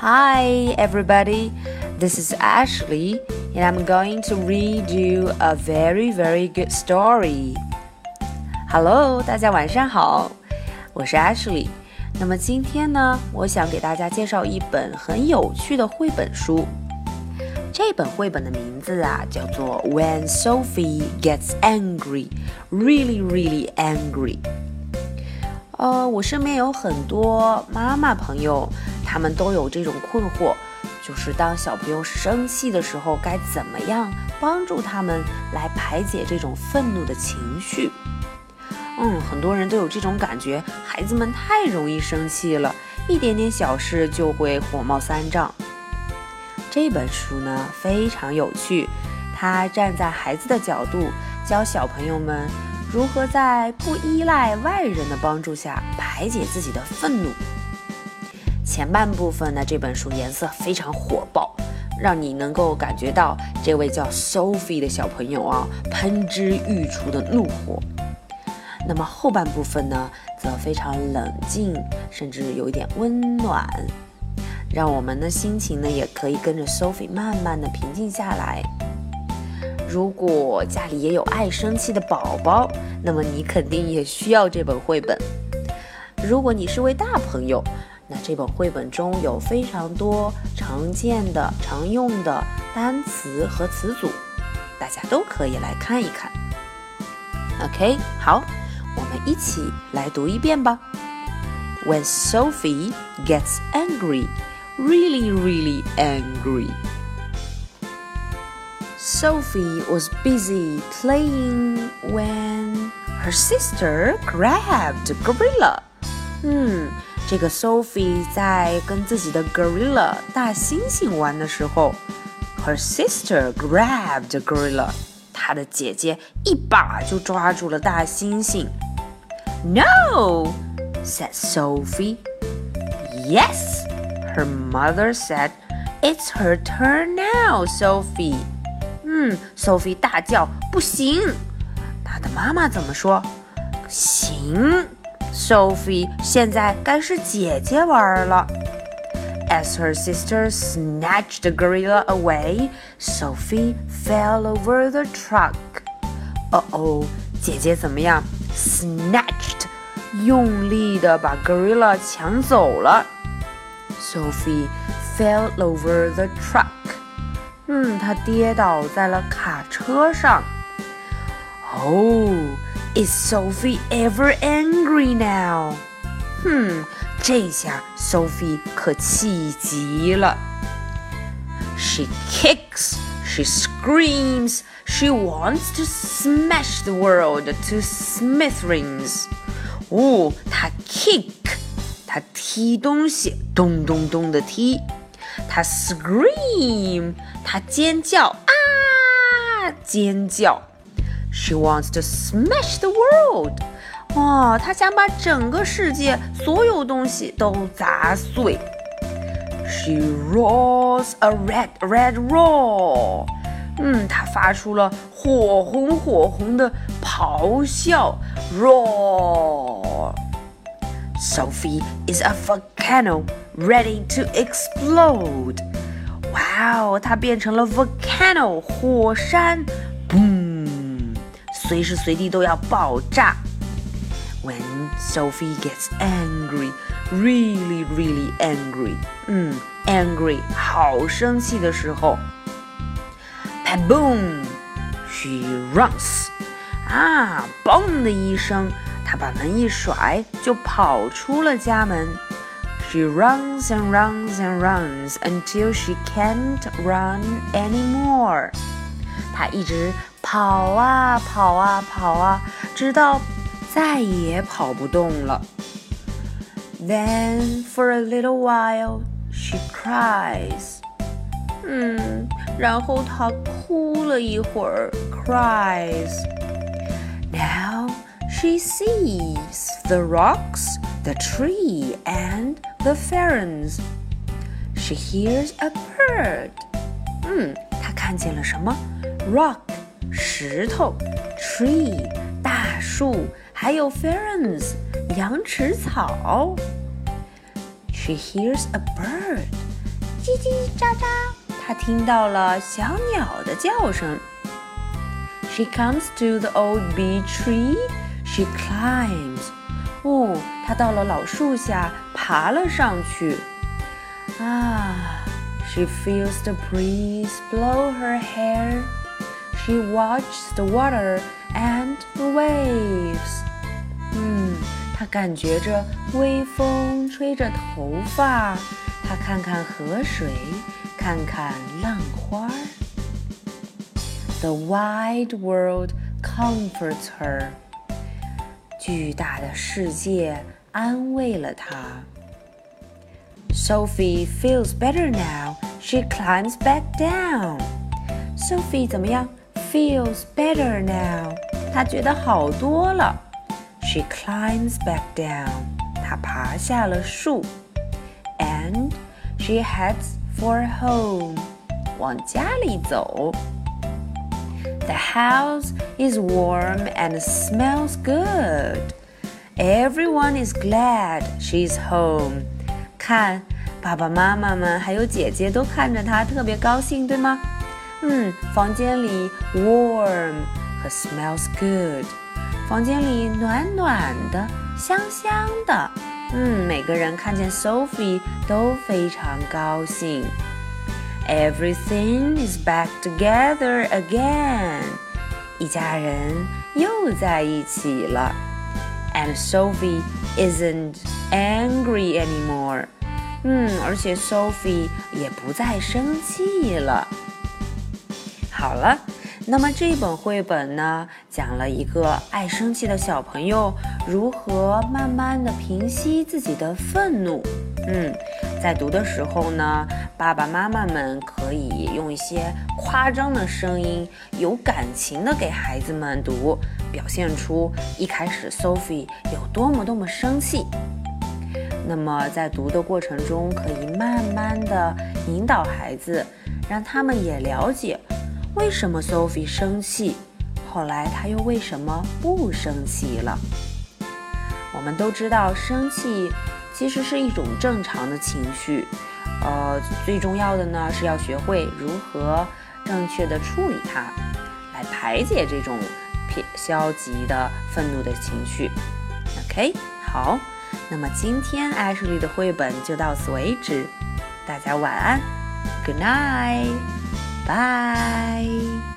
Hi, everybody. This is Ashley, and I'm going to read you a very, very good story. Hello，大家晚上好，我是 Ashley。那么今天呢，我想给大家介绍一本很有趣的绘本书。这本绘本的名字啊，叫做《When Sophie Gets Angry, Really, Really Angry》。呃，我身边有很多妈妈朋友， 他们都有这种困惑，就是当小朋友生气的时候，该怎么样帮助他们来排解这种愤怒的情绪？嗯，很多人都有这种感觉，孩子们太容易生气了，一点点小事就会火冒三丈。这本书呢非常有趣，它站在孩子的角度，教小朋友们。如何在不依赖外人的帮助下排解自己的愤怒？前半部分呢，这本书颜色非常火爆，让你能够感觉到这位叫 Sophie 的小朋友啊喷之欲出的怒火。那么后半部分呢，则非常冷静，甚至有一点温暖，让我们的心情呢也可以跟着 Sophie 慢慢的平静下来。如果家里也有爱生气的宝宝，那么你肯定也需要这本绘本。如果你是位大朋友，那这本绘本中有非常多常见的、常用的单词和词组，大家都可以来看一看。OK，好，我们一起来读一遍吧。When Sophie gets angry, really, really angry. Sophie was busy playing when her sister grabbed Gorilla. 嗯， 这个 Sophie 在跟自己的 Gorilla 大猩猩玩的时候，her sister grabbed Gorilla. 她的姐姐一把就抓住了大猩猩。No, said Sophie. Yes, her mother said. It's her turn now, Sophie. 嗯，Sophie 大叫：“不行！”她的妈妈怎么说？行 ，Sophie 现在该是姐姐玩了。As her sister snatched the gorilla away, Sophie fell over the truck. 哦哦，姐姐怎么样？Snatched，用力的把 gorilla 抢走了。Sophie fell over the truck. 嗯，他跌倒在了卡车上。Oh, is Sophie ever angry now? 哼，这下 Sophie 可气极了。She kicks, she screams, she wants to smash the world to smithereens. 哦，她 kick，她踢东西，咚咚咚的踢。她 scream，她尖叫啊，尖叫。 She wants to smash the world，哇，她想把整个世界所有东西都砸碎。She roars a red red roar，嗯，她发出了火红火红的咆哮，roar。Sophie is a volcano ready to explode. Wow, 它变成了 volcano 火山，boom， 随时随地都要爆炸。When Sophie gets angry, really, really angry，嗯，angry 好生气的时候，boom, she runs，啊，嘣的一声。她把门一甩，就跑出了家门。She runs and runs and runs until she can't run anymore。她一直 跑啊跑啊跑啊，直到再也跑不动了。Then for a little while she cries。嗯，然后她哭了一会儿，cries。Now she sees the rocks, the tree, and the ferns. She hears a bird. 嗯，她看见了什么？Rock， 石头；tree，大树；还有 ferns，羊齿草。She hears a bird. 叽叽喳喳，他听到了小鸟的叫声。She comes to the old bee tree. She climbs. 哦，她到了老树下，爬了上去。啊，She feels the breeze blow her hair. She watches the water and the waves. 嗯，她感觉着微风吹着头发，她看看河水，看看浪花。The wide world comforts her. 巨大的世界安慰了她。Sophie feels better now. She climbs back down. Sophie 怎么样 ？Feels better now. 她觉得好多了。She climbs back down. 她爬下了树。And she heads for home. 往家里走。The house is warm and smells good. Everyone is glad she's home. 看，爸爸妈妈们还有姐姐都看着她特别高兴，对吗？ 嗯，房间里 warm 和 smells good，房间里暖暖的，香香的。嗯，每个人看见 Sophie 都非常高兴。Everything is back together again. 一家人又在一起了。And Sophie isn't angry anymore. 嗯，而且 Sophie 也不再生气了。 好了，那么这本绘本呢，讲了一个爱生气的小朋友如何慢慢的平息自己的愤怒。嗯。在读的时候呢，爸爸妈妈们可以用一些夸张的声音，有感情的给孩子们读，表现出一开始 Sophie 有多么多么生气。那么在读的过程中，可以慢慢的引导孩子，让他们也了解为什么 Sophie 生气，后来他又为什么不生气了。我们都知道生气。其实是一种正常的情绪，呃，最重要的呢是要学会如何正确的处理它，来排解这种偏消极的愤怒的情绪。OK，好，那么今天 Ashley 的绘本就到此为止，大家晚安，Good night night，bye。